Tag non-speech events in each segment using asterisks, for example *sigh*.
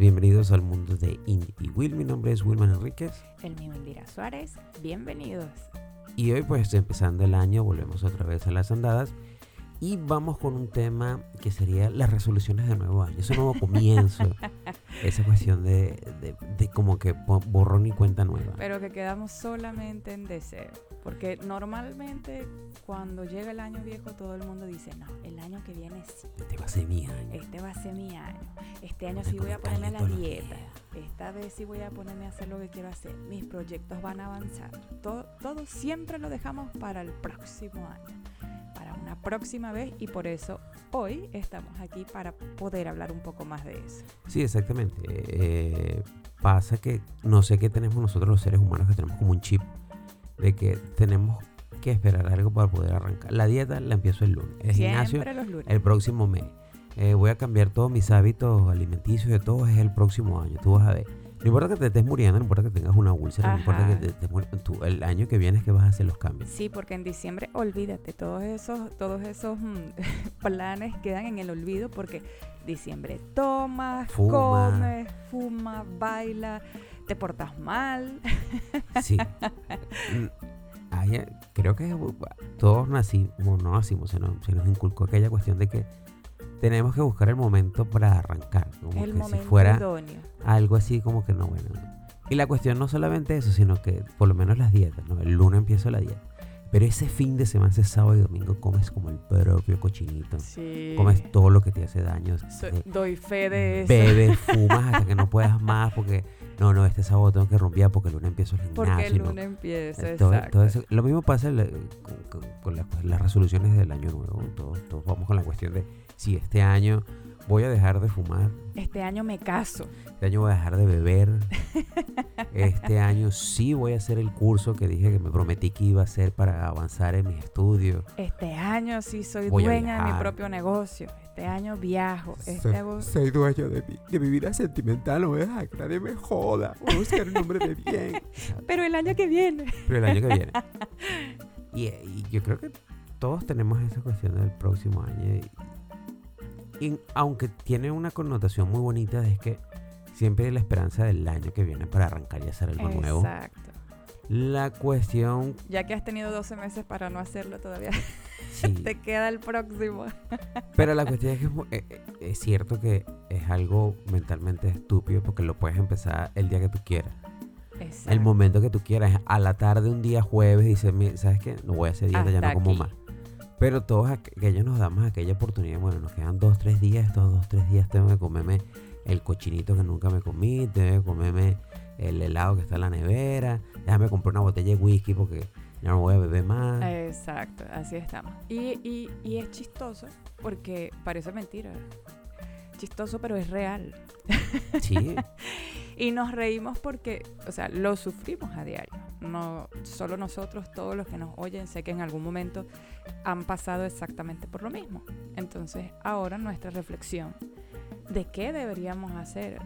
Bienvenidos al mundo de Indie y Will. Mi nombre es Wilman Enríquez. El mío Indira Suárez. Bienvenidos. Y hoy pues empezando el año volvemos otra vez a las andadas y vamos con un tema que sería las resoluciones de nuevo año, ese nuevo comienzo, *laughs* esa cuestión de, de, de, como que borrón y cuenta nueva. Pero que quedamos solamente en deseo, porque normalmente cuando llega el año viejo todo el mundo dice, no, el año que viene sí. Este va a ser mi año. Este va a ser mi año. Este año sí voy a ponerme a la dieta. Esta vez sí voy a ponerme a hacer lo que quiero hacer. Mis proyectos van a avanzar. Todo, todo siempre lo dejamos para el próximo año una próxima vez y por eso hoy estamos aquí para poder hablar un poco más de eso. Sí, exactamente. Eh, pasa que no sé qué tenemos nosotros los seres humanos que tenemos como un chip de que tenemos que esperar algo para poder arrancar. La dieta la empiezo el lunes. El gimnasio el próximo mes. Eh, voy a cambiar todos mis hábitos alimenticios de todo es el próximo año. Tú vas a ver. No importa que te estés muriendo, no importa que tengas una úlcera, no importa que te, tú, el año que viene es que vas a hacer los cambios. Sí, porque en diciembre, olvídate, todos esos, todos esos mm, *laughs* planes quedan en el olvido porque diciembre tomas, comes, fuma, baila, te portas mal. Sí. *laughs* Mm, creo que todos nacimos, no nacimos, se nos, se nos inculcó aquella cuestión de que tenemos que buscar el momento para arrancar. Como el que momento si fuera idóneo. algo así como que no, bueno. Y la cuestión no solamente eso, sino que por lo menos las dietas, ¿no? El lunes empiezo la dieta. Pero ese fin de semana, ese sábado y domingo, comes como el propio cochinito. Sí. Comes todo lo que te hace daño. Eh, doy fe de eso. Bebes, fumas hasta que no puedas más porque, no, no, este sábado tengo que romper porque el lunes empiezo el gimnasio. Porque el lunes empieza, todo, exacto. todo eso. Lo mismo pasa con, con, la, las resoluciones del año nuevo. Todos, todos vamos con la cuestión de si este año voy a dejar de fumar. Este año me caso. Este año voy a dejar de beber. *laughs* este año sí voy a hacer el curso que dije que me prometí que iba a hacer para avanzar en mis estudios. Este año sí soy dueña de mi propio negocio. Este año viajo. Este soy, soy, dueño de mi, de mi vida sentimental. No voy a dejar que nadie me joda. Voy a buscar un hombre de bien. *laughs* Pero el año que viene. Pero el año que viene. *laughs* Y, y yo creo que todos tenemos esa cuestión del próximo año. Y aunque tiene una connotación muy bonita, es que siempre hay la esperanza del año que viene para arrancar y hacer algo nuevo. Exacto. La cuestión... Ya que has tenido 12 meses para no hacerlo todavía, *laughs* te queda el próximo. *laughs* Pero la cuestión es que eh, eh, es, cierto que es algo mentalmente estúpido porque lo puedes empezar el día que tú quieras. Exacto. El momento que tú quieras. A la tarde, un día jueves, dices, ¿sabes qué? No voy a hacer dieta, ya no como más. Pero todos aquellos nos damos aquella oportunidad. Bueno, nos quedan dos, tres días. Estos dos, tres días tengo que comerme el cochinito que nunca me comí. Tengo que comerme el helado que está en la nevera. Déjame comprar una botella de whisky porque ya no voy a beber más. Exacto, así estamos. Y, y, y es chistoso porque parece mentira. Chistoso, pero es real. Sí. *laughs* y nos reímos porque, o sea, lo sufrimos a diario. No solo nosotros, todos los que nos oyen, sé que en algún momento han pasado exactamente por lo mismo. Entonces, ahora nuestra reflexión de qué deberíamos hacer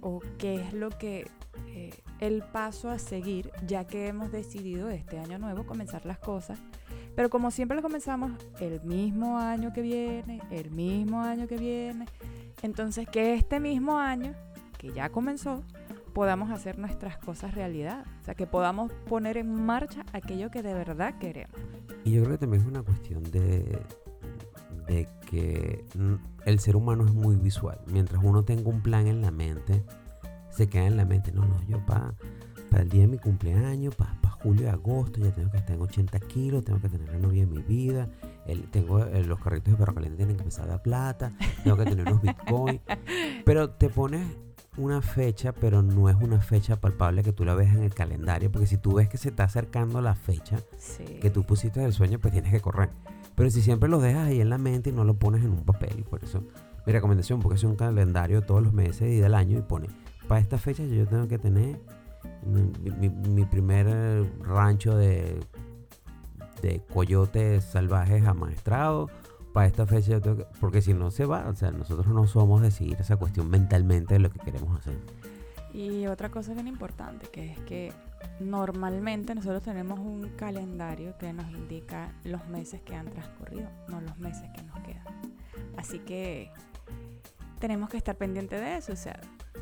o qué es lo que eh, el paso a seguir, ya que hemos decidido este año nuevo comenzar las cosas. Pero como siempre lo comenzamos el mismo año que viene, el mismo año que viene, entonces que este mismo año que ya comenzó, podamos hacer nuestras cosas realidad. O sea, que podamos poner en marcha aquello que de verdad queremos. Y yo creo que también es una cuestión de, de que el ser humano es muy visual. Mientras uno tenga un plan en la mente, se queda en la mente. No, no, yo para el día de mi cumpleaños, para pa julio y agosto, ya tengo que estar en 80 kilos, tengo que tener la novia en mi vida, el, tengo los carritos de perro caliente tienen que empezar a dar plata, tengo que tener unos *laughs* bitcoins. Pero te pones una fecha, pero no es una fecha palpable que tú la ves en el calendario, porque si tú ves que se está acercando la fecha que tú pusiste del sueño, pues tienes que correr. Pero si siempre lo dejas ahí en la mente y no lo pones en un papel, por eso mi recomendación, porque es un calendario todos los meses y del año y pone, para esta fecha yo tengo que tener mi, mi primer rancho de, de coyotes salvajes amaestrados para esta fecha, porque si no se va, o sea, nosotros no somos decidir esa cuestión mentalmente de lo que queremos hacer. Y otra cosa bien importante, que es que normalmente nosotros tenemos un calendario que nos indica los meses que han transcurrido, no los meses que nos quedan. Así que tenemos que estar pendientes de eso. O sea,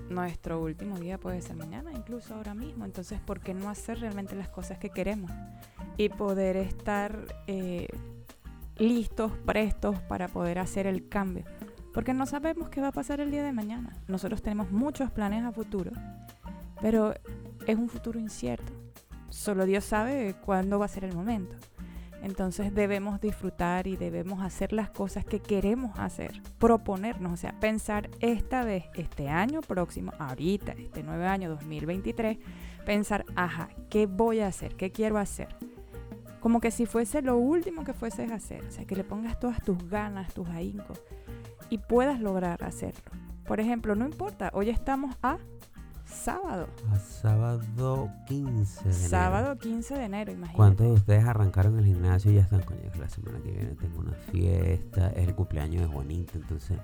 nuestro último día puede ser mañana, incluso ahora mismo. Entonces, ¿por qué no hacer realmente las cosas que queremos? Y poder estar eh, listos, prestos para poder hacer el cambio. Porque no sabemos qué va a pasar el día de mañana. Nosotros tenemos muchos planes a futuro, pero es un futuro incierto. Solo Dios sabe cuándo va a ser el momento. Entonces debemos disfrutar y debemos hacer las cosas que queremos hacer, proponernos, o sea, pensar esta vez, este año próximo, ahorita, este nuevo año 2023, pensar, ajá, ¿qué voy a hacer? ¿Qué quiero hacer? Como que si fuese lo último que fueses a hacer, o sea, que le pongas todas tus ganas, tus ahíncos y puedas lograr hacerlo. Por ejemplo, no importa, hoy estamos a sábado. A sábado 15 de enero. Sábado 15 de enero, imagínate. ¿Cuántos de ustedes arrancaron el gimnasio y ya están, coño, que la semana que viene tengo una fiesta, es el cumpleaños de Juanita, entonces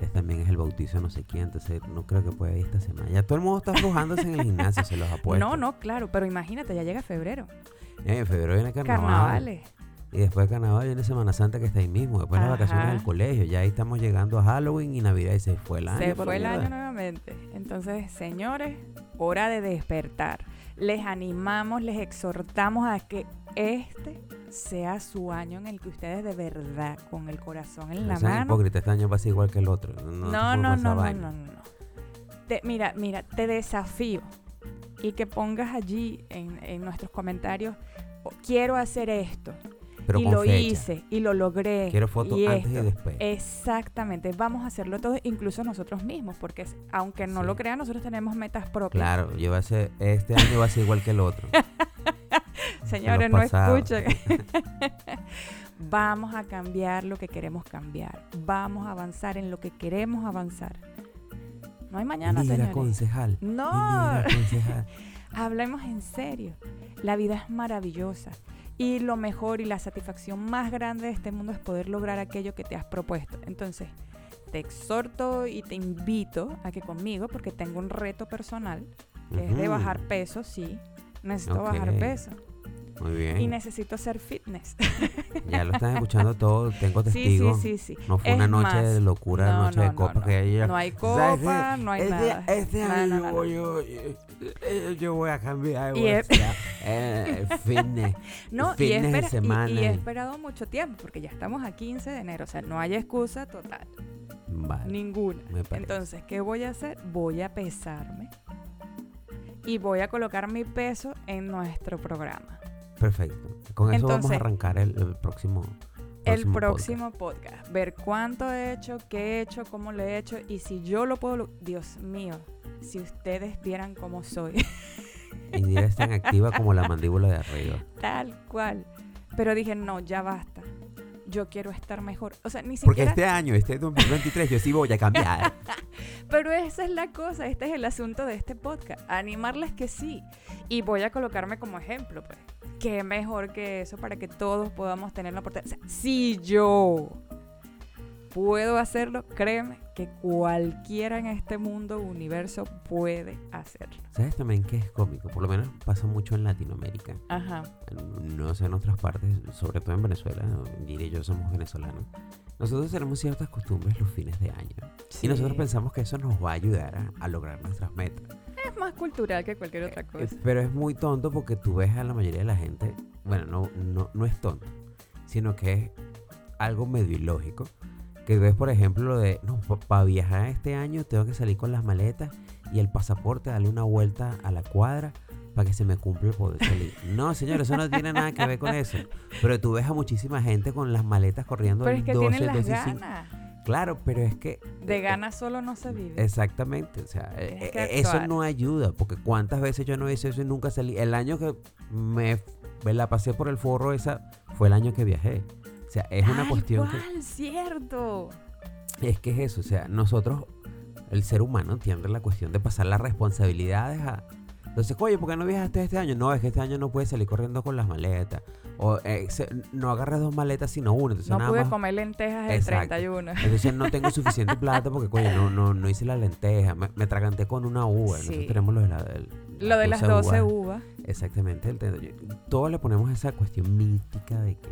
es, también es el bautizo de no sé quién, entonces no creo que pueda ir esta semana. Ya todo el mundo está aflojándose en el gimnasio, se los apuesto. No, no, claro, pero imagínate, ya llega febrero. Eh, en febrero viene carnaval. Carnavales. Y después de carnaval viene Semana Santa que está ahí mismo. Después las vacaciones del colegio. Ya ahí estamos llegando a Halloween y Navidad y se fue el año. Se fue el año nuevamente. Entonces, señores, hora de despertar. Les animamos, les exhortamos a que este sea su año en el que ustedes de verdad, con el corazón en No la mano. hipócritas, este año va a ser igual que el otro. No, No, no, no, no, no, no. Te- mira, mira, te desafío y que pongas allí en, en nuestros comentarios, "Oh, quiero hacer esto. Pero y lo fecha. hice, y lo logré. Quiero fotos y antes y esto". después. Exactamente, vamos a hacerlo todos, incluso nosotros mismos, porque aunque no Sí. lo crean, nosotros tenemos metas propias. Claro, yo va a ser, este año va a ser igual que el otro. *laughs* Señores, no escuchen. *laughs* vamos a cambiar lo que queremos cambiar. Vamos a avanzar en lo que queremos avanzar. No hay mañana, señores. concejal. No. *laughs* Concejal. Hablemos en serio. La vida es maravillosa. Y lo mejor y la satisfacción más grande de este mundo es poder lograr aquello que te has propuesto. Entonces, te exhorto y te invito a que conmigo, porque tengo un reto personal, que es de bajar peso, sí. Necesito bajar peso. Muy Y necesito hacer fitness. Ya lo están escuchando todo. Tengo *laughs* sí, sí, testigos. sí, sí. No fue Es una noche más, de locura, no, noche no, de no, copas. no. que ella, No hay ¿sabes copa, no hay este, nada. Este año. Yo, yo, yo voy a cambiar. Y es- eh, fitness. *laughs* No, y, fitness de espera- y- semana. y he esperado mucho tiempo, porque ya estamos a 15 de enero, o sea, no hay excusa total, Vale. ninguna. Entonces, ¿qué voy a hacer? Voy a pesarme y voy a colocar mi peso en nuestro programa. Perfecto. Con eso vamos a arrancar el, el próximo. El próximo podcast. Ver cuánto he hecho, qué he hecho, cómo lo he hecho y si yo lo puedo... Dios mío, si ustedes vieran cómo soy. Indira es tan activa *laughs* como la mandíbula de arriba. Tal cual. Pero dije, no, ya basta. Yo quiero estar mejor. O sea, ni Porque siquiera... este año, este 2023, yo sí voy a cambiar. *laughs* Pero esa es la cosa, este es el asunto de este podcast. Animarles que sí. Y voy a colocarme como ejemplo, pues. Qué mejor que eso para que todos podamos tener la oportunidad. O sea, si yo puedo hacerlo, créeme que cualquiera en este mundo, universo, puede hacerlo. ¿Sabes también que es cómico? Por lo menos pasa mucho en Latinoamérica. Ajá. No sé en otras partes, sobre todo en Venezuela. Indira y yo somos venezolanos. Nosotros tenemos ciertas costumbres los fines de año. Y nosotros Sí. pensamos que eso nos va a ayudar a, a lograr nuestras metas. Es más cultural que cualquier otra Eh, cosa. Pero es muy tonto porque tú ves a la mayoría de la gente, bueno, no, no, no es tonto, sino que es algo medio ilógico. Que ves, por ejemplo, lo de, no, para viajar este año tengo que salir con las maletas y el pasaporte, darle una vuelta a la cuadra para que se me cumpla el poder salir. *laughs* No, señor, eso no tiene nada que ver con eso. Pero tú ves a muchísima gente con las maletas corriendo Pero es que 12, tienen las 12 y 5. ganas. Claro, pero es que... De eh, ganas solo no se vive. Exactamente, o sea, eh, eh, eso no ayuda, porque cuántas veces yo no hice eso y nunca salí. El año que me, me la pasé por el forro esa fue el año que viajé. O sea, es una Tal cuestión cual, cierto. que es que es eso, o sea, nosotros el ser humano tiene la cuestión de pasar las responsabilidades a entonces, oye, ¿por qué no viajaste este año? No, es que este año no puedes salir corriendo con las maletas. O eh, se- no agarres dos maletas sino una. Entonces, No nada pude más- comer lentejas el Exacto. 31. entonces no tengo *laughs* suficiente plata porque, coño, no, no, no hice la lenteja. Me, me traganté con una uva. Nosotros tenemos lo de, la, el- Lo de las 12 uvas. uvas. Exactamente. el 31. Todos le ponemos esa cuestión mítica de que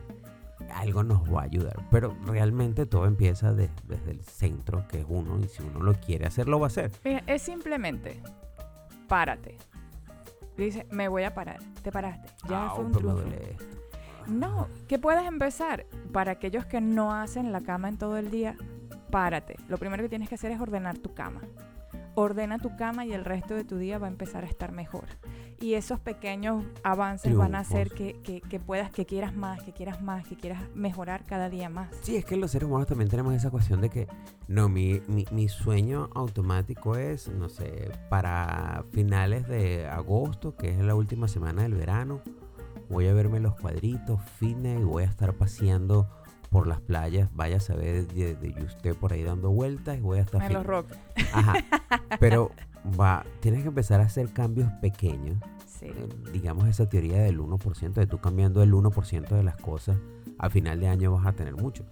algo nos va a ayudar. Pero realmente todo empieza de- desde el centro, que es uno, y si uno lo quiere hacer, lo va a hacer. Mira, es simplemente párate. Dice, me voy a parar. Te paraste. Ya Au, fue un pero me triunfo. duele esto. No, que puedas empezar. Para aquellos que no hacen la cama en todo el día, párate. Lo primero que tienes que hacer es ordenar tu cama. Ordena tu cama y el resto de tu día va a empezar a estar mejor. Y esos pequeños avances van a hacer que, que- que puedas, que quieras más, que quieras más, que quieras mejorar cada día más. Sí, es que los seres humanos también tenemos esa cuestión de que, no, mi, mi, mi sueño automático es, no sé, para finales de agosto, que es la última semana del verano, voy a verme los cuadritos, fines, y voy a estar paseando por las playas, vaya a saber de, de usted por ahí dando vueltas y voy a estar... En los fit- rock. Ajá, *laughs* pero va, tienes que empezar a hacer cambios pequeños Sí. eh, digamos, esa teoría del 1%, de tú cambiando el 1% de las cosas, a final de año vas a tener mucho.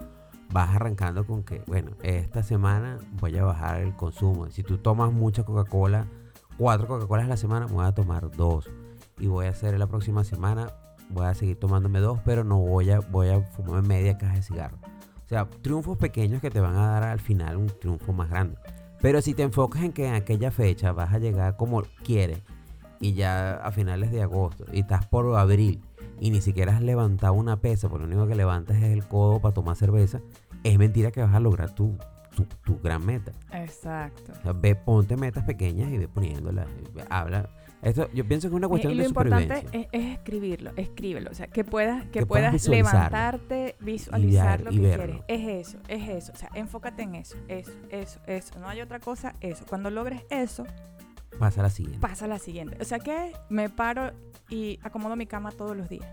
Vas arrancando con que, bueno, esta semana voy a bajar el consumo. Si tú tomas mucha Coca-Cola, cuatro Coca-Colas a la semana, voy a tomar dos. Y voy a hacer la próxima semana, voy a seguir tomándome dos, pero no voy a, voy a fumarme media caja de cigarro. O sea, triunfos pequeños que te van a dar al final un triunfo más grande. Pero si te enfocas en que en aquella fecha vas a llegar como quieres y ya a finales de agosto y estás por abril y ni siquiera has levantado una pesa, porque lo único que levantas es el codo para tomar cerveza, es mentira que vas a lograr tu, tu, tu gran meta. Exacto. O sea, ve, ponte metas pequeñas y ve poniéndolas. Habla. Esto, yo pienso que es una cuestión y lo de importante supervivencia. es, es escribirlo, escríbelo. O sea, que puedas, que, Que puedas levantarte, visualizar lo que verlo. quieres. Es eso, es eso. O sea, enfócate en eso, eso, eso, eso. No hay otra cosa, eso. Cuando logres eso, Pasa a la siguiente. pasa a la siguiente. O sea que me paro y acomodo mi cama todos los días.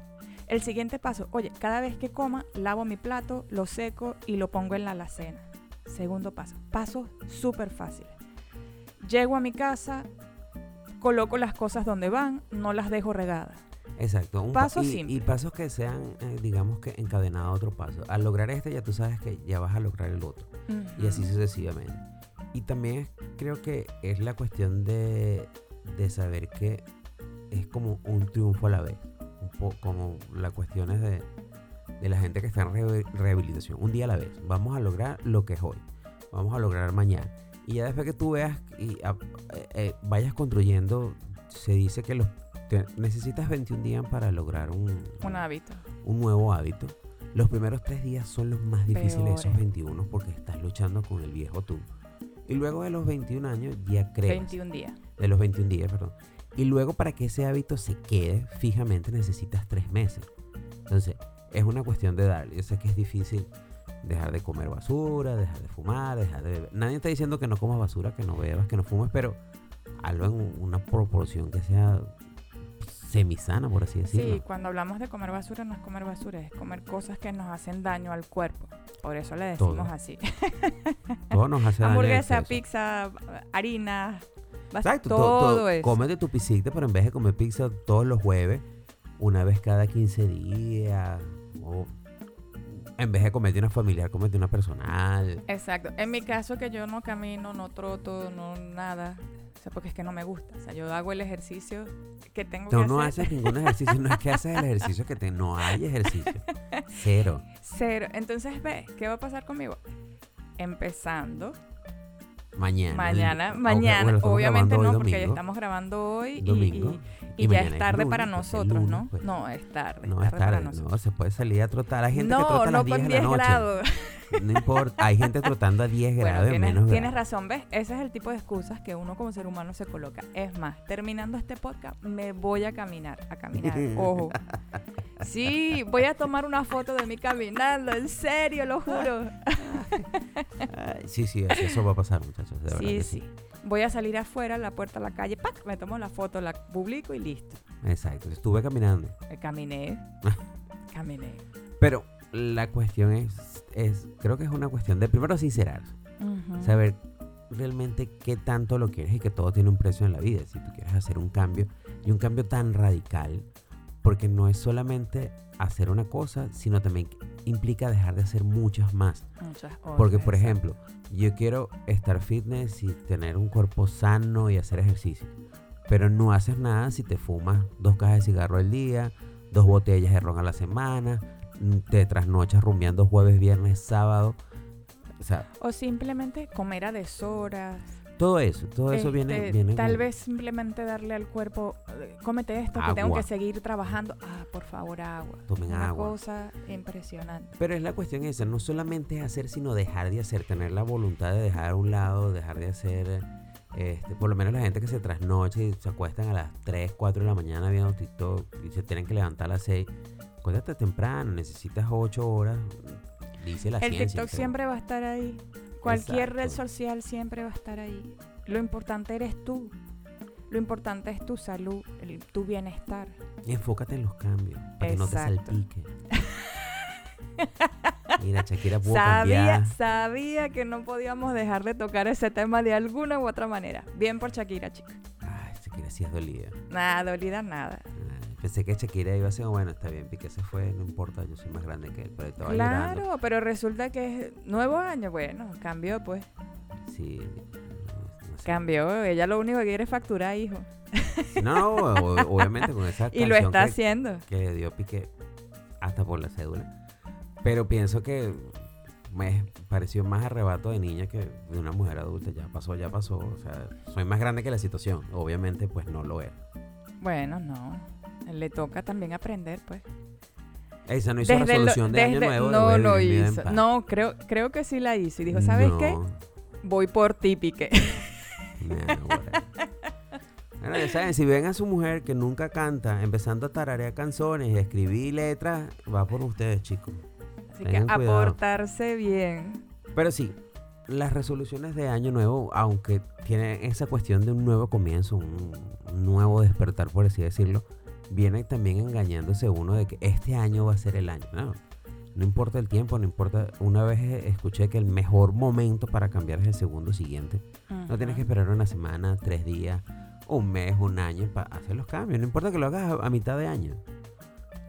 El siguiente paso, oye, cada vez que coma, lavo mi plato, lo seco y lo pongo en la alacena. Segundo paso, paso súper fácil. Llego a mi casa, coloco las cosas donde van, no las dejo regadas. Exacto. un pa- Paso y, simple. y pasos que sean, eh, digamos que encadenados a otro paso. Al lograr este, ya tú sabes que ya vas a lograr el otro. y así sucesivamente. Y también creo que es la cuestión de, de saber que es como un triunfo a la vez. Un poco como las cuestiones de, de la gente que está en rehabi- rehabilitación. Un día a la vez. Vamos a lograr lo que es hoy. Vamos a lograr mañana. Y ya después que tú veas y ah, eh, eh, vayas construyendo, se dice que los, te- necesitas 21 días para lograr un, Un hábito. un nuevo hábito. Los primeros tres días son los más difíciles, esos Peores. 21, porque estás luchando con el viejo tú. Y luego de los 21 años ya crees. 21 días. De los 21 días, perdón. Y luego para que ese hábito se quede fijamente necesitas tres meses. Entonces, es una cuestión de darle. Yo sé que es difícil dejar de comer basura, dejar de fumar, dejar de beber. Nadie está diciendo que no comas basura, que no bebas, que no fumes, pero hazlo en una proporción que sea semisana, por así decirlo. Sí, cuando hablamos de comer basura no es comer basura, es comer cosas que nos hacen daño al cuerpo. Por eso le decimos Todo. así. Todo nos hace daño Hamburguesa, pizza, harina, bas- Exacto, to- todo, to- eso. Cómete tu pisita, pero en vez de comer pizza todos los jueves, una vez cada 15 días, o en vez de comerte una familiar, comete una personal. Exacto. En mi caso que yo no camino, no troto, no nada. O sea, porque es que no me gusta. O sea, yo hago el ejercicio que tengo No, que no hacer. haces ningún ejercicio, no es que haces el ejercicio que te... No hay ejercicio. *laughs* Cero. Cero. Entonces, ve, ¿qué va a pasar conmigo? Empezando Mañana. mañana, mañana, obviamente no, porque ya estamos grabando hoy y- Domingo. Y, ya es tarde lunes, para pues, nosotros, lunes, ¿no? pues. No, es tarde. No es tarde para nosotros. no, se puede salir a trotar. Hay gente que No, trota a las no 10 con de la 10 noche. grados. No importa, hay gente trotando a 10 Bueno, grados tienes, menos tienes grados. razón, ¿ves? Ese es el tipo de excusas que uno como ser humano se coloca. Es más, terminando este podcast, me voy a caminar, a caminar, *laughs* ojo. Sí, voy a tomar una foto de mí caminando, en serio, lo juro. Sí, sí, eso, va a pasar, muchachos. De verdad Sí, que sí. Voy a salir afuera, a la puerta de la calle, ¡pac! me tomo la foto, la publico y listo. Exacto, estuve caminando. Eh, Caminé, *laughs* caminé. Pero la cuestión es, es, creo que es una cuestión de primero sincerarse, Ujú. saber realmente qué tanto lo quieres y que todo tiene un precio en la vida. Si tú quieres hacer un cambio y un cambio tan radical, porque no es solamente hacer una cosa, sino también implica dejar de hacer muchas más. Muchas Porque, otras, por exacto. ejemplo, yo quiero estar fitness y tener un cuerpo sano y hacer ejercicio. Pero no haces nada si te fumas dos cajas de cigarro al día, dos botellas de ron a la semana, mm, te trasnochas rumbeando jueves, viernes, sábado. O simplemente comer a deshoras. Todo eso, todo eso viene, Este, viene Tal vez simplemente darle al cuerpo, eh, cómete esto, que tengo Agua. que seguir trabajando. Ah, por favor, agua. Tomen Una agua. cosa impresionante. Pero es la cuestión esa, no solamente es hacer, sino dejar de hacer, tener la voluntad de dejar a un lado, dejar de hacer, este, por lo menos la gente que se trasnocha y se acuestan a las 3, 4 de la mañana viendo TikTok y se tienen que levantar a las 6. Acuéstate temprano, necesitas 8 horas, dice la El ciencia. TikTok pero- siempre va a estar ahí. Cualquier red social siempre va a estar ahí. Lo importante eres tú. Lo importante es tu salud, el- tu bienestar. Enfócate en los cambios, para que no te salpique. *laughs* Mira, Shakira pudo Sabía, cambiar. sabía que no podíamos dejar de tocar ese tema de alguna u otra manera. Bien por Shakira, chica. Ay, Shakira sí es dolida. Nada, dolida nada. Ay, Pensé que Shakira iba a ser, bueno, está bien, Piqué se fue, no importa, yo soy más grande que él, pero estaba llorando. Claro, pero resulta que es nuevo año. Bueno, cambió pues. Sí. no- no sé. Cambió. Ella lo único que quiere es facturar, hijo. No, o- obviamente con esa *laughs* Y lo canción está que, haciendo. que le dio Piqué hasta por la cédula. Pero pienso que me pareció más arrebato de niña que de una mujer adulta. Ya pasó, ya pasó. O sea, soy más grande que la situación. Obviamente, pues no lo era. Bueno, no. Le toca también aprender, pues. Esa no hizo Desde lo- resolución de año desde- nuevo. de no lo hizo. No, creo, creo que sí la hizo. Y dijo, ¿sabes qué? Voy por ti, Piqué. No, bueno. Bueno, ya saben, si ven a su mujer que nunca canta, empezando a tararear canciones y escribir letras, va por ustedes, chicos. Así que cuidado. aportarse bien. Pero sí, las resoluciones de año nuevo, aunque tienen esa cuestión de un nuevo comienzo, un, un nuevo despertar, por así decirlo, viene también engañándose uno de que este año va a ser el año. No, no importa el tiempo, no importa. Una vez escuché que el mejor momento para cambiar es el segundo siguiente. No tienes que esperar una semana, tres días, un mes, un año para hacer los cambios. No importa que lo hagas a, a mitad de año.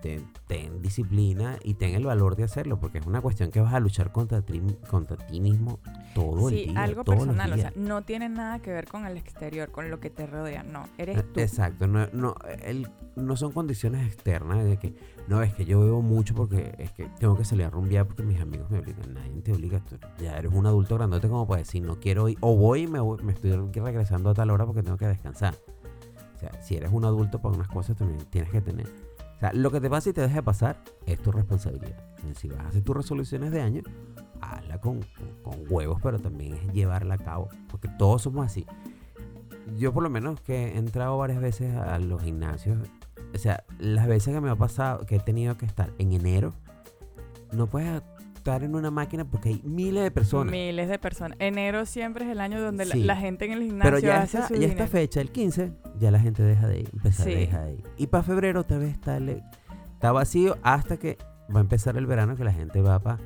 Ten, ten disciplina y ten el valor de hacerlo, porque es una cuestión que vas a luchar contra ti, contra ti mismo todo el Sí, día. algo personal, o sea, no tiene nada que ver con el exterior, con lo que te rodea, no, Eh, eres tú. Exacto, no, no, el- no son condiciones externas de que, no, es que yo bebo mucho porque es que tengo que salir a rumbear porque mis amigos me obligan. Nadie te obliga, tú ya eres un adulto grandote como para decir, no quiero ir, o voy y me, voy- me estoy regresando a tal hora porque tengo que descansar. O sea, si eres un adulto, para unas cosas también tienes que tener. Lo que te pasa y te deja de pasar es tu responsabilidad. Si vas a hacer tus resoluciones de año, hazla con, con- con huevos, pero también es llevarla a cabo, porque todos somos así. Yo por lo menos que he entrado varias veces a los gimnasios, o sea, las veces que me ha pasado, que he tenido que estar en enero, no puedes estar en una máquina porque hay miles de personas. Miles de personas. Enero siempre es el año donde la- Sí. la, gente en el gimnasio Pero ya hace esta, su ya esta fecha, el 15, ya la gente deja de ir, empezar Sí. a dejar de ir. Y para febrero otra vez está, está vacío hasta que va a empezar el verano, que la gente va para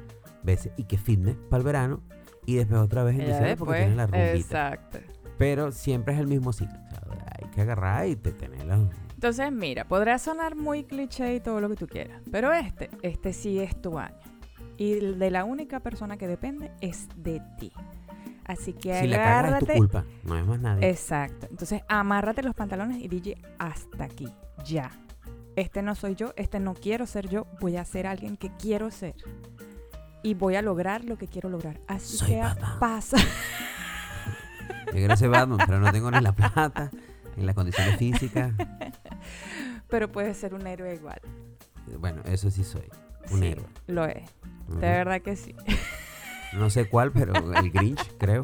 veces y que fitness para el verano. Y después otra vez en diciembre porque tienen la rumbita. Exacto. Pero siempre es el mismo ciclo. o sea, hay que agarrar y te tener la... Entonces, mira, podrá sonar muy cliché y todo lo que tú quieras, pero este, este sí es tu año. Y de la única persona que depende es de ti. Así que Si la cagas es tu agárrate. culpa, no es más nadie. Exacto. Entonces, amárrate los pantalones y DJ hasta aquí. Ya. Este no soy yo, este no quiero ser yo, voy a ser alguien que quiero ser. Y voy a lograr lo que quiero lograr. Así Soy Batman. pasa. Yo quiero ser Batman, pero no tengo ni la plata, ni las condiciones físicas. *laughs* Pero puedes ser un héroe igual. Bueno, eso sí soy. Un Sí, héroe. Lo es. De verdad que sí. No sé cuál, pero el *laughs* Grinch, creo.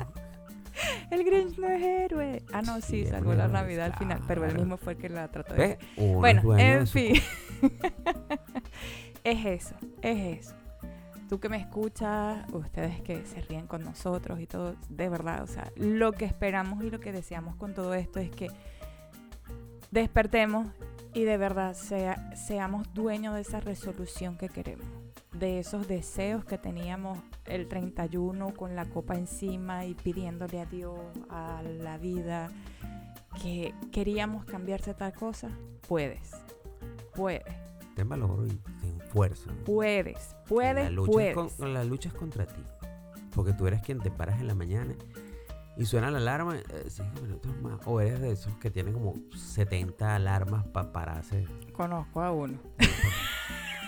El Grinch no es héroe. Ah, no, sí, Sí, salvó la Navidad al final, pero él mismo fue el que la trató de Bueno, en fin. *laughs* es eso, es eso. Tú que me escuchas, ustedes que se ríen con nosotros y todo, de verdad, o sea, lo que esperamos y lo que deseamos con todo esto es que despertemos y de verdad sea- seamos dueños de esa resolución que queremos, de esos deseos que teníamos el 31 con la copa encima y pidiéndole a Dios, a la vida, que queríamos cambiarse tal cosa, puedes, puedes, Ten valor y ten fuerza. puedes, la puedes, lucha, puedes. Es con- la lucha es contra ti. Porque tú eres quien te paras en la mañana y suena la alarma, eh, cinco minutos más. O eres de esos que tienen como 70 alarmas para pararse. Conozco a uno.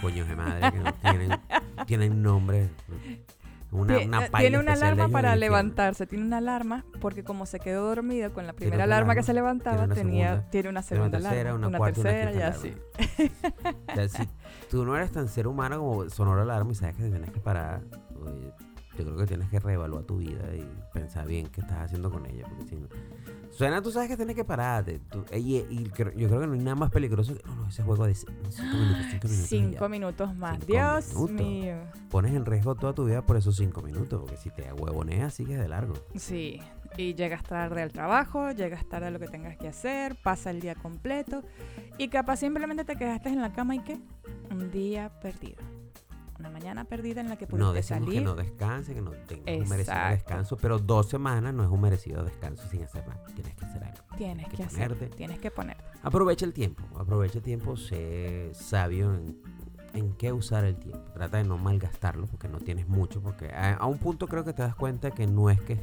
Coños de madre que no tienen, tienen nombre. Una, una eh, tiene una alarma para levantarse, tiene una alarma porque como se quedó dormido con la Tiene primera otra alarma que alarma, se levantaba, una tenía, segunda, tiene una Tiene segunda una tercera, alarma, una, cuarta, una tercera y así. alarma. O sea, si tú no eres tan ser humano como sonó la alarma y sabes que te tienes que parar, oye, yo creo que tienes que reevaluar tu vida y pensar bien qué estás haciendo con ella. Porque si no, suena, tú sabes que tienes que pararte. tú- y, y creo- yo creo que no hay nada más peligroso que. No, no, ese juego de 5 minutos, 5 minutos. Cinco minutos más. Cinco Dios minutos. mío. Pones en riesgo toda tu vida por esos 5 minutos, porque si te huevoneas, sigues de largo. Sí, y llegas tarde al trabajo, llegas tarde a lo que tengas que hacer, pasa el día completo y capaz simplemente te quedaste en la cama y qué? Un día perdido. Una mañana perdida en la que No pudiste decimos salir. que no descanse, que no tengas un merecido descanso, pero dos semanas no es un merecido descanso sin hacer nada. Tienes que hacer algo. Tienes que que hacer, tienes que ponerte. Aprovecha el tiempo, aprovecha el tiempo, sé sabio en, en qué usar el tiempo. Trata de no malgastarlo porque no tienes mucho, porque a, a un punto creo que te das cuenta que no es que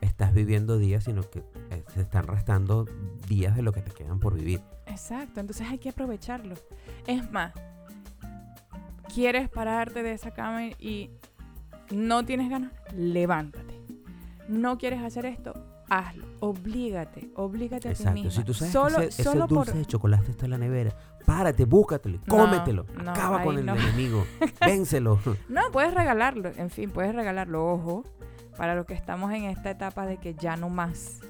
estás viviendo días, sino que eh, se están restando días de lo que te quedan por vivir. Exacto, entonces hay que aprovecharlo. Es más, quieres pararte de esa cama y no tienes ganas, levántate. No quieres hacer esto, hazlo. Oblígate, oblígate a ti misma. Si tú sabes solo, que ese, ese solo dulce por de chocolate está en la nevera, párate, búscatelo, No, cómetelo, no, acaba con el no. enemigo, *laughs* vénselo. No, puedes regalarlo. En fin, puedes regalarlo. Ojo, para los que estamos en esta etapa de que ya no más.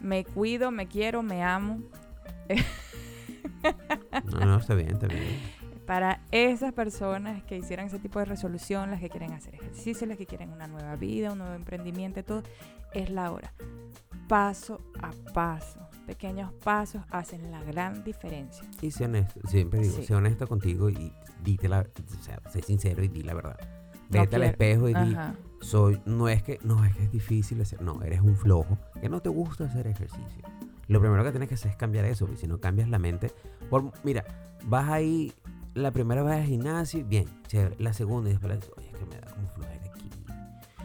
Me cuido, me quiero, me amo. No, no, está bien, está bien. *laughs* Para esas personas que hicieran ese tipo de resolución, las que quieren hacer ejercicio, las que quieren una nueva vida, un nuevo emprendimiento, todo, es la hora. Paso a paso. Pequeños pasos hacen la gran diferencia. Y sé honesto, siempre digo, Sí. sé honesto contigo y dite la, o sea, sé sincero y di la verdad. No Vete al quiero- espejo y di, Ajá. soy, no es que, no es que es difícil hacer, no, eres un flojo, que no te gusta hacer ejercicio. Lo primero que tienes que hacer es cambiar eso, porque si no cambias la mente, por, mira, vas ahí, la primera vez al gimnasio, bien, chévere, la segunda y después la oye, es que me da como flojera aquí.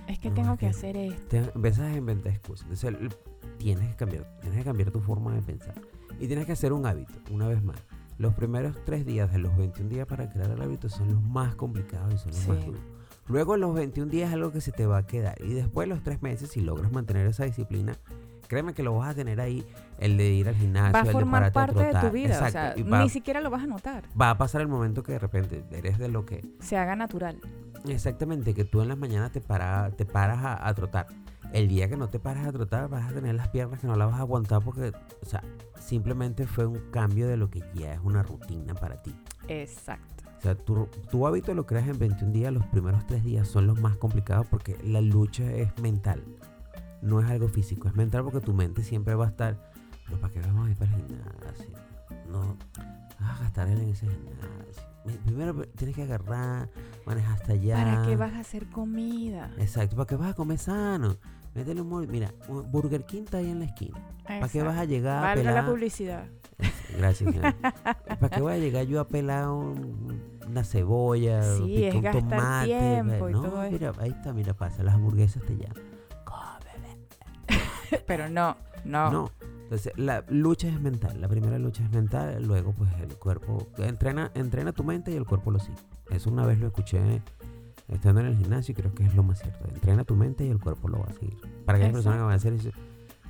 Es que No, tengo es que que- hacer esto. Te empiezas a inventar excusas. Entonces, tienes que cambiar, tienes que cambiar tu forma de pensar. Y tienes que hacer un hábito, una vez más. Los primeros tres días de los 21 días para crear el hábito son los más complicados y son los más duros. Luego los 21 días es algo que se te va a quedar. Y después los tres meses, si logras mantener esa disciplina, créeme que lo vas a tener ahí, el de ir al gimnasio, Va a el de formar pararte a parte de tu trotar. vida. O sea, y va, ni siquiera lo vas a notar. va a pasar el momento que de repente eres de lo que Se haga natural. Exactamente, que tú en las mañanas te, para, te paras a, a trotar. El día que no te paras a trotar vas a tener las piernas que no las vas a aguantar porque, o sea, simplemente fue un cambio de lo que ya es una rutina para ti. Exacto. O sea, tu, tu hábito lo creas en 21 días, los primeros 3 días son los más complicados porque la lucha es mental. No es algo físico, es mental porque tu mente siempre va a estar, pero ¿para qué vamos a ir para el gimnasio? No, vas a gastar en ese gimnasio. Primero tienes que agarrar, manejar hasta allá. ¿Para qué vas a hacer comida? Exacto, ¿para qué vas a comer sano? Métele un mol- Mira, un Burger King está ahí en la esquina. ¿Para qué vas a llegar a Valga la pelar? publicidad. Gracias. *laughs* ¿Para qué voy a llegar yo a pelar un- una cebolla? Sí, es un gastar tomate? tiempo y no, todo mira, ahí está, mira, pasa, las hamburguesas te llaman. *laughs* Pero no, no. No. Entonces, la lucha es mental. La primera lucha es mental, luego pues el cuerpo entrena, entrena tu mente y el cuerpo lo sigue. Eso una vez lo escuché estando en el gimnasio y creo que es lo más cierto. Entrena tu mente y el cuerpo lo va a seguir. Para aquellas personas que van a hacer eso,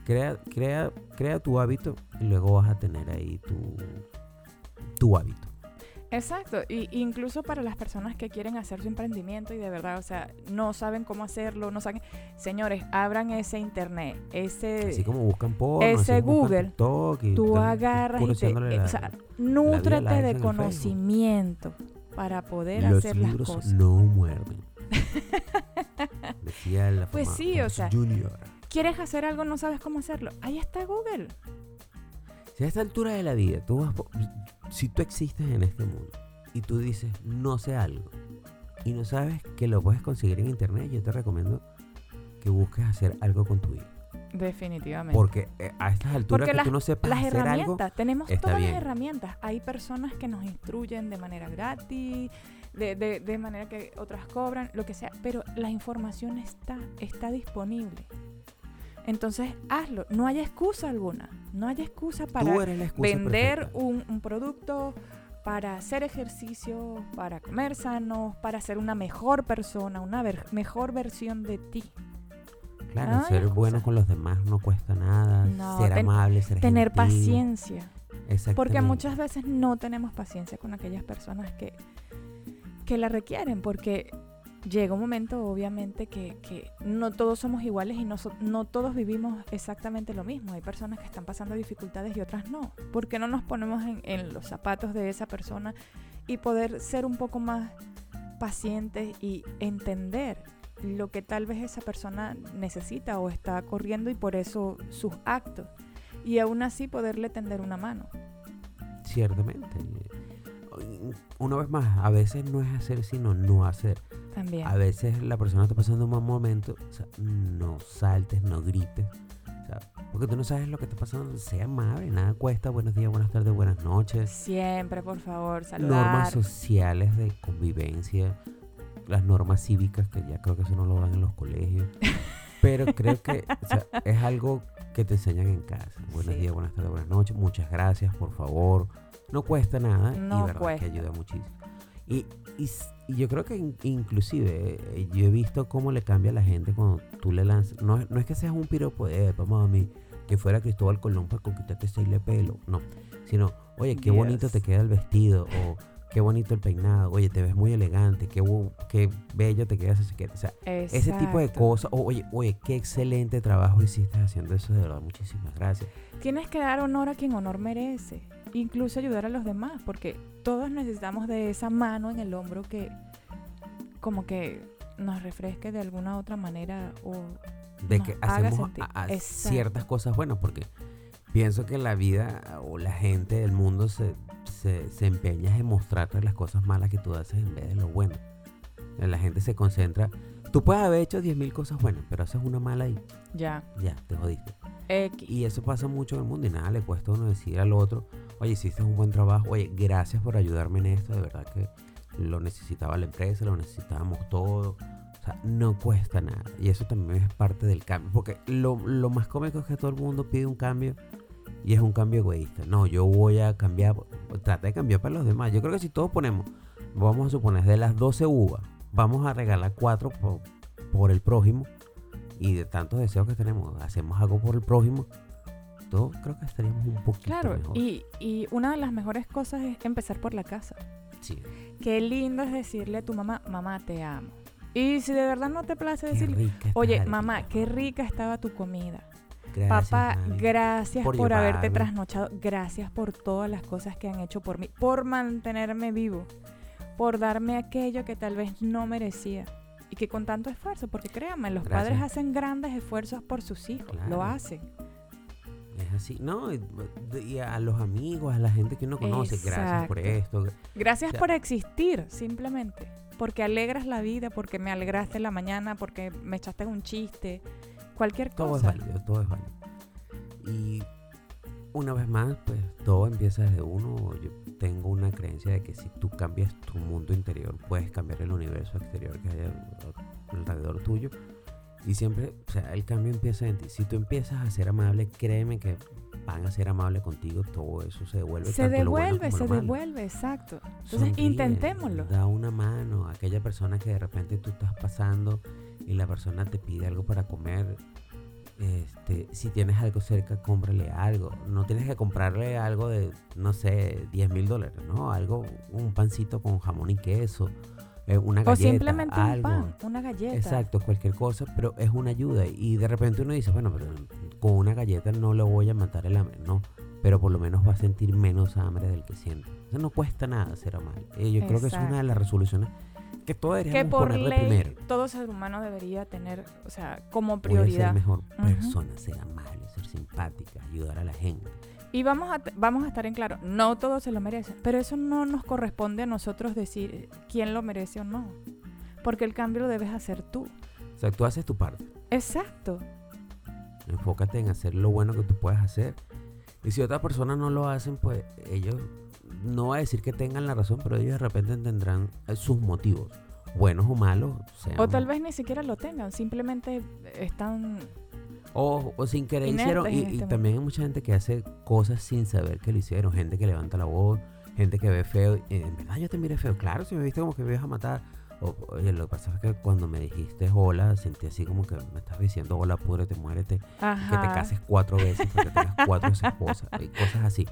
crea, crea, crea tu hábito y luego vas a tener ahí tu, tu hábito. Exacto. Y incluso para las personas que quieren hacer su emprendimiento y de verdad, o sea, no saben cómo hacerlo, no saben. Señores, abran ese internet, ese. Así como buscan porno, ese Google, y tú agarras y te, curioseándole eh, la- o sea, de conocimiento para poder los hacer las cosas. no muerden. *laughs* Decía la Pues sí, o sea, Junior. ¿Quieres hacer algo, no sabes cómo hacerlo? Ahí está Google. Si a esta altura de la vida, tú vas po- si tú existes en este mundo y tú dices, no sé algo, y no sabes que lo puedes conseguir en internet, yo te recomiendo que busques hacer algo con tu vida. Definitivamente. Porque eh, a estas alturas Porque que las- tú no sepas las hacer algo, herramientas, tenemos está todas bien. las herramientas. Hay personas que nos instruyen de manera gratis, de, de- de manera que otras cobran, lo que sea, pero la información está, está disponible. Entonces, hazlo. No hay excusa alguna. No hay excusa para excusa vender un, un producto para hacer ejercicio, para comer sano, para ser una mejor persona, una ver- mejor versión de ti. Claro, ser bueno con los demás no cuesta nada. No, ser amable, ser Tener gentil. paciencia. Porque muchas veces no tenemos paciencia con aquellas personas que, que la requieren, porque llega un momento, obviamente, que, que no todos somos iguales y no, so- no todos vivimos exactamente lo mismo. Hay personas que están pasando dificultades y otras no. ¿Por qué no nos ponemos en, en los zapatos de esa persona y poder ser un poco más pacientes y entender lo que tal vez esa persona necesita o está corriendo y por eso sus actos? Y aún así poderle tender una mano. Ciertamente. Una vez más, a veces no es hacer sino no hacer. También. A veces la persona está pasando un mal momento, o sea, no saltes, no grites. o sea, porque tú no sabes lo que está pasando, sea amable, nada cuesta. Buenos días, buenas tardes, buenas noches. Siempre, por favor, Normas saludar. sociales de convivencia, las normas cívicas, que ya creo que eso no lo dan en los colegios. *laughs* Pero creo que o sea, es algo que te enseñan en casa. Buenos Sí. días, buenas tardes, buenas noches. Muchas gracias, por favor. No cuesta nada No y verdad cuesta. que ayuda muchísimo. Y, y yo creo que in- inclusive eh, yo he visto cómo le cambia a la gente cuando tú le lanzas. No, no es que seas un piropo de, vamos a mí, que fuera Cristóbal Colón para conquistarte seis pelo. No, sino, oye, qué bonito te queda el vestido. O qué bonito el peinado. Oye, te ves muy elegante. Qué, qué bello te queda esa chaqueta. O sea, ese tipo de cosas. O, oye, oye, qué excelente trabajo hiciste haciendo eso. De verdad, muchísimas gracias. Tienes que dar honor a quien honor merece. Incluso ayudar a los demás, porque todos necesitamos de esa mano en el hombro que como que nos refresque de alguna otra manera o de nos que hacemos a- a ciertas cosas buenas, porque pienso que la vida o la gente del mundo se, se, se empeña en mostrarte las cosas malas que tú haces en vez de lo bueno. La gente se concentra. Tú puedes haber hecho 10.000 cosas buenas, pero haces una mala y ya. ya, te jodiste. X. Y eso pasa mucho en el mundo y nada le cuesta uno decir al otro, oye, hiciste un buen trabajo, oye, gracias por ayudarme en esto, de verdad que lo necesitaba la empresa, lo necesitábamos todo. O sea, no cuesta nada. Y eso también es parte del cambio. Porque lo, lo más cómico es que todo el mundo pide un cambio y es un cambio egoísta. No, yo voy a cambiar, trata de cambiar para los demás. Yo creo que si todos ponemos, vamos a suponer, de las 12 uvas, vamos a regalar 4 por, por el prójimo y de tantos deseos que tenemos, hacemos algo por el prójimo, todos creo que estaríamos un poquito Claro, mejor. y, y una de las mejores cosas es empezar por la casa. Sí, Qué lindo es decirle a tu mamá, mamá, te amo. Y si de verdad no te place decirle, rica oye, mamá, qué rica estaba tu comida. Gracias, Papá, mami. gracias por por, haberte trasnochado. Gracias por todas las cosas que han hecho por mí. Por mantenerme vivo. Por darme aquello que tal vez no merecía. Y que con tanto esfuerzo, porque créanme, los Gracias. padres hacen grandes esfuerzos por sus hijos. Lo hacen. Es así. No, y, y a los amigos, a la gente que uno conoce, gracias por esto. Gracias O sea- por existir, simplemente. Porque alegras la vida, porque me alegraste la mañana, porque me echaste un chiste. Cualquier Todo es cosa. válido, todo es válido. Y una vez más, pues todo empieza desde uno. Yo tengo una creencia de que si tú cambias tu mundo interior, puedes cambiar el universo exterior que hay al- alrededor tuyo. Y siempre, o sea, el cambio empieza en ti. Si tú empiezas a ser amable, créeme que van a ser amables contigo. Todo eso se devuelve. Se tanto lo bueno devuelve, como se lo malo. devuelve, exacto. Entonces, Sonríe, intentémoslo. Da una mano a aquella persona que de repente tú estás pasando y la persona te pide algo para comer. Este, si tienes algo cerca, cómprale algo. No tienes que comprarle algo de, no sé, 10 mil dólares, ¿no? Algo, un pancito con jamón y queso, una O galleta, simplemente un pan, una galleta. Exacto, cualquier cosa, pero es una ayuda. Y de repente uno dice, bueno, pero con una galleta no le voy a matar el hambre, no. Pero por lo menos va a sentir menos hambre del que siente. O sea, no cuesta nada ser amable. Eh, yo creo que es una de las resoluciones que todos Que deberíamos por ponerle ley primero. todo ser humano debería tener, o sea, como Voy a ser prioridad. mejor persona, ser amable, ser simpática, ayudar a la gente. Y vamos a, vamos a estar en claro, no todos se lo merecen, pero eso no nos corresponde a nosotros decir quién lo merece o no. Porque el cambio lo debes hacer tú. O sea, tú haces tu parte. Exacto. Enfócate en hacer lo bueno que tú puedes hacer. Y si otras personas no lo hacen, pues ellos no va a decir que tengan la razón, pero ellos de repente tendrán eh, sus motivos, buenos o malos. sean- O tal vez ni siquiera lo tengan, simplemente están... O, o sin querer hicieron. Y, también hay mucha gente que hace cosas sin saber que lo hicieron. Gente que levanta la voz, gente que ve feo, en verdad yo te miré feo, claro, si me viste como que me ibas a matar. O, oye, lo que pasa es que cuando me dijiste hola, sentí así como que me estás diciendo hola, púdrete, muérete, que te Ajá. cases cuatro veces, porque tengas cuatro esposas, y cosas así.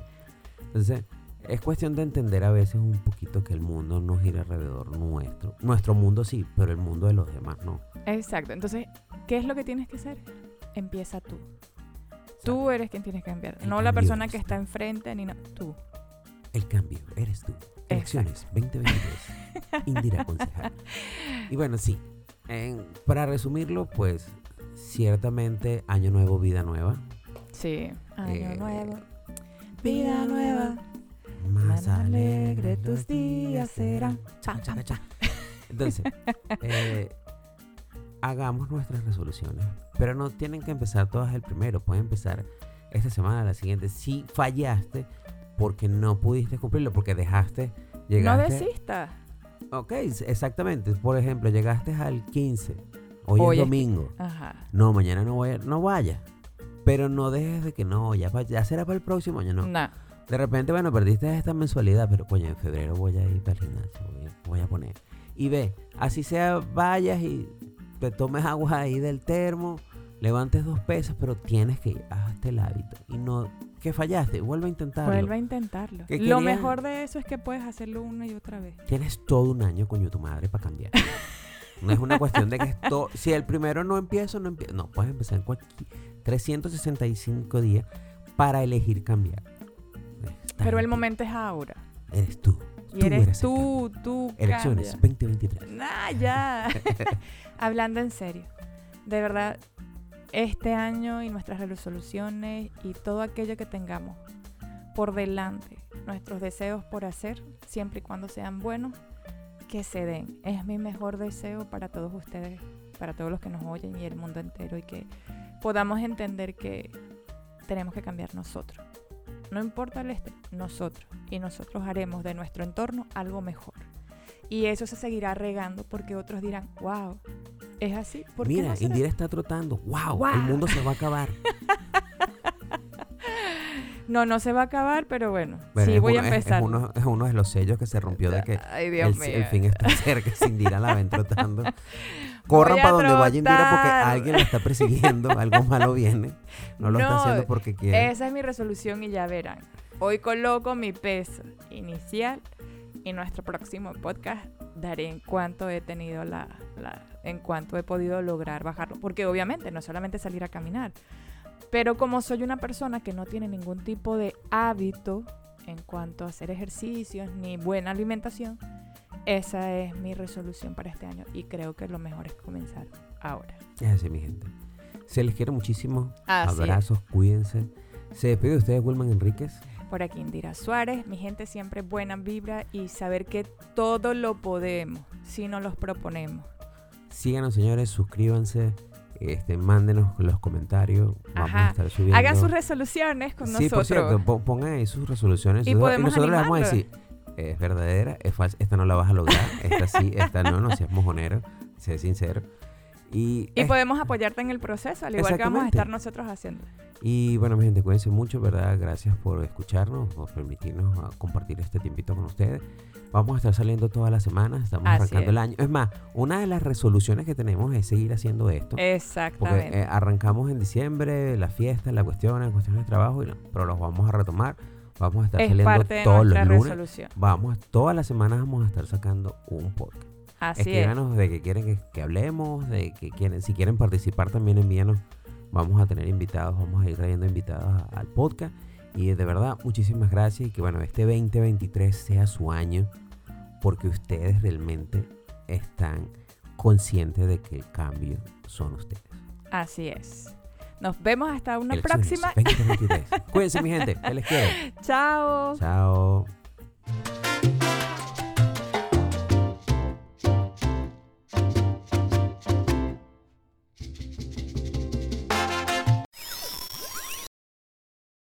Entonces, es cuestión de entender a veces un poquito que el mundo no gira alrededor nuestro. Nuestro mundo sí, pero el mundo de los demás no. Exacto. Entonces, ¿qué es lo que tienes que hacer? Empieza tú. Tú eres quien tienes que cambiar. El No la persona que está enfrente ni no. Tú. El cambio eres tú. Elecciones 2023. *laughs* Indira concejal. Y bueno, sí. en- para resumirlo, pues ciertamente año nuevo, vida nueva. Sí. Año Eh, nuevo. Vida nueva. Más alegre tus días serán. Entonces, eh, *laughs* hagamos nuestras resoluciones. Pero no tienen que empezar todas el primero. Pueden empezar esta semana, la siguiente. Si fallaste porque no pudiste cumplirlo, porque dejaste, No llegaste. desistas. Ok, exactamente. Por ejemplo, llegaste al 15. Hoy Hoy es es domingo. Ajá. No, mañana no, voy a- no vaya. Pero no dejes de que no, ya, ya será para el próximo año, no. Nah. De repente, bueno, perdiste esta mensualidad, pero coño, en febrero voy a ir para el gimnasio, voy a, voy a poner. Y ve, así sea, vayas y te tomes agua ahí del termo, levantes dos pesas, pero tienes que ir, hazte el hábito. Y no, que fallaste, vuelve a intentarlo. Vuelve a intentarlo. ¿Qué Lo mejor de eso es que puedes hacerlo una y otra vez. Tienes todo un año, coño, tu madre, para cambiar. No es una cuestión de que esto, si el primero no empiezo, no empiezo. No, puedes empezar en cualquier 365 días para elegir cambiar. Está Pero el momento es ahora. Eres tú. Y Tú eres eres tú, tú. Elecciones cambia. 2023. Nah, ya. *laughs* Hablando en serio. De verdad, este año y nuestras resoluciones y todo aquello que tengamos por delante, nuestros deseos por hacer, siempre y cuando sean buenos, que se den. Es mi mejor deseo para todos ustedes, para todos los que nos oyen y el mundo entero y que podamos entender que tenemos que cambiar nosotros. No importa el este, nosotros. Y nosotros haremos de nuestro entorno algo mejor. Y eso se seguirá regando porque otros dirán, wow, es así. ¿Por qué Mira, no será?". Indira está trotando. Wow, Wow. el mundo se va a acabar. *laughs* No, no se va a acabar, pero bueno, Bueno, sí voy uno- a empezar. Es, uno, es uno de los sellos que se rompió de que Ay, Dios el, mío. el fin está *laughs* cerca. Si Indira la ven trotando. *laughs* Corran para donde vaya Indira porque alguien la está persiguiendo. algo malo viene. No lo está No, haciendo porque quiere. Esa es mi resolución y ya verán. Hoy coloco mi peso inicial y nuestro próximo podcast daré en cuánto he tenido la, la- en cuánto he podido lograr bajarlo. Porque obviamente no es solamente salir a caminar. Pero como soy una persona que no tiene ningún tipo de hábito en cuanto a hacer ejercicios ni buena alimentación, esa es mi resolución para este año. Y creo que lo mejor es comenzar ahora. Es así, mi gente. Se les quiere muchísimo. Así es. Abrazos, cuídense. Se despide de ustedes, Wilman Enríquez. Por aquí Indira Suárez, mi gente siempre buena vibra y saber que todo lo podemos si nos los proponemos. Síganos, señores, suscríbanse. Este, mándenos los comentarios. Vamos a estar subiendo. Hagan sus resoluciones con Sí, nosotros. por cierto, po- pongan ahí sus resoluciones. Y nosotros- podemos nosotros les vamos a decir, es verdadera, es falsa, esta no la vas a lograr, esta sí, esta no, no seas mojonero, sé sincero. Y, y podemos apoyarte en el proceso, al igual que vamos a estar nosotros haciendo. y bueno, mi gente, cuídense mucho, ¿verdad? Gracias por escucharnos, por permitirnos ah, compartir este tiempito con ustedes. Vamos a estar saliendo todas las semanas, estamos Así arrancando es. el año. Es más, una de las resoluciones que tenemos es seguir haciendo esto. Porque Exactamente. eh, arrancamos en diciembre, las fiestas, las cuestiones, cuestiones de trabajo, y no, pero los vamos a retomar. Vamos a estar es saliendo todos los lunes. resolución. Vamos, todas las semanas vamos a estar sacando un podcast. Así es. Escríbanos de que quieren que, que hablemos, de que quieren, si quieren participar también envíanos. Vamos a tener invitados, vamos a ir trayendo invitados al podcast. Y de verdad, muchísimas gracias y que bueno, este 2023 sea su año porque ustedes realmente están conscientes de que el cambio son ustedes. Así es. Nos vemos hasta una próxima. 2023. Cuídense mi gente, que les quiero. Chao. Chao.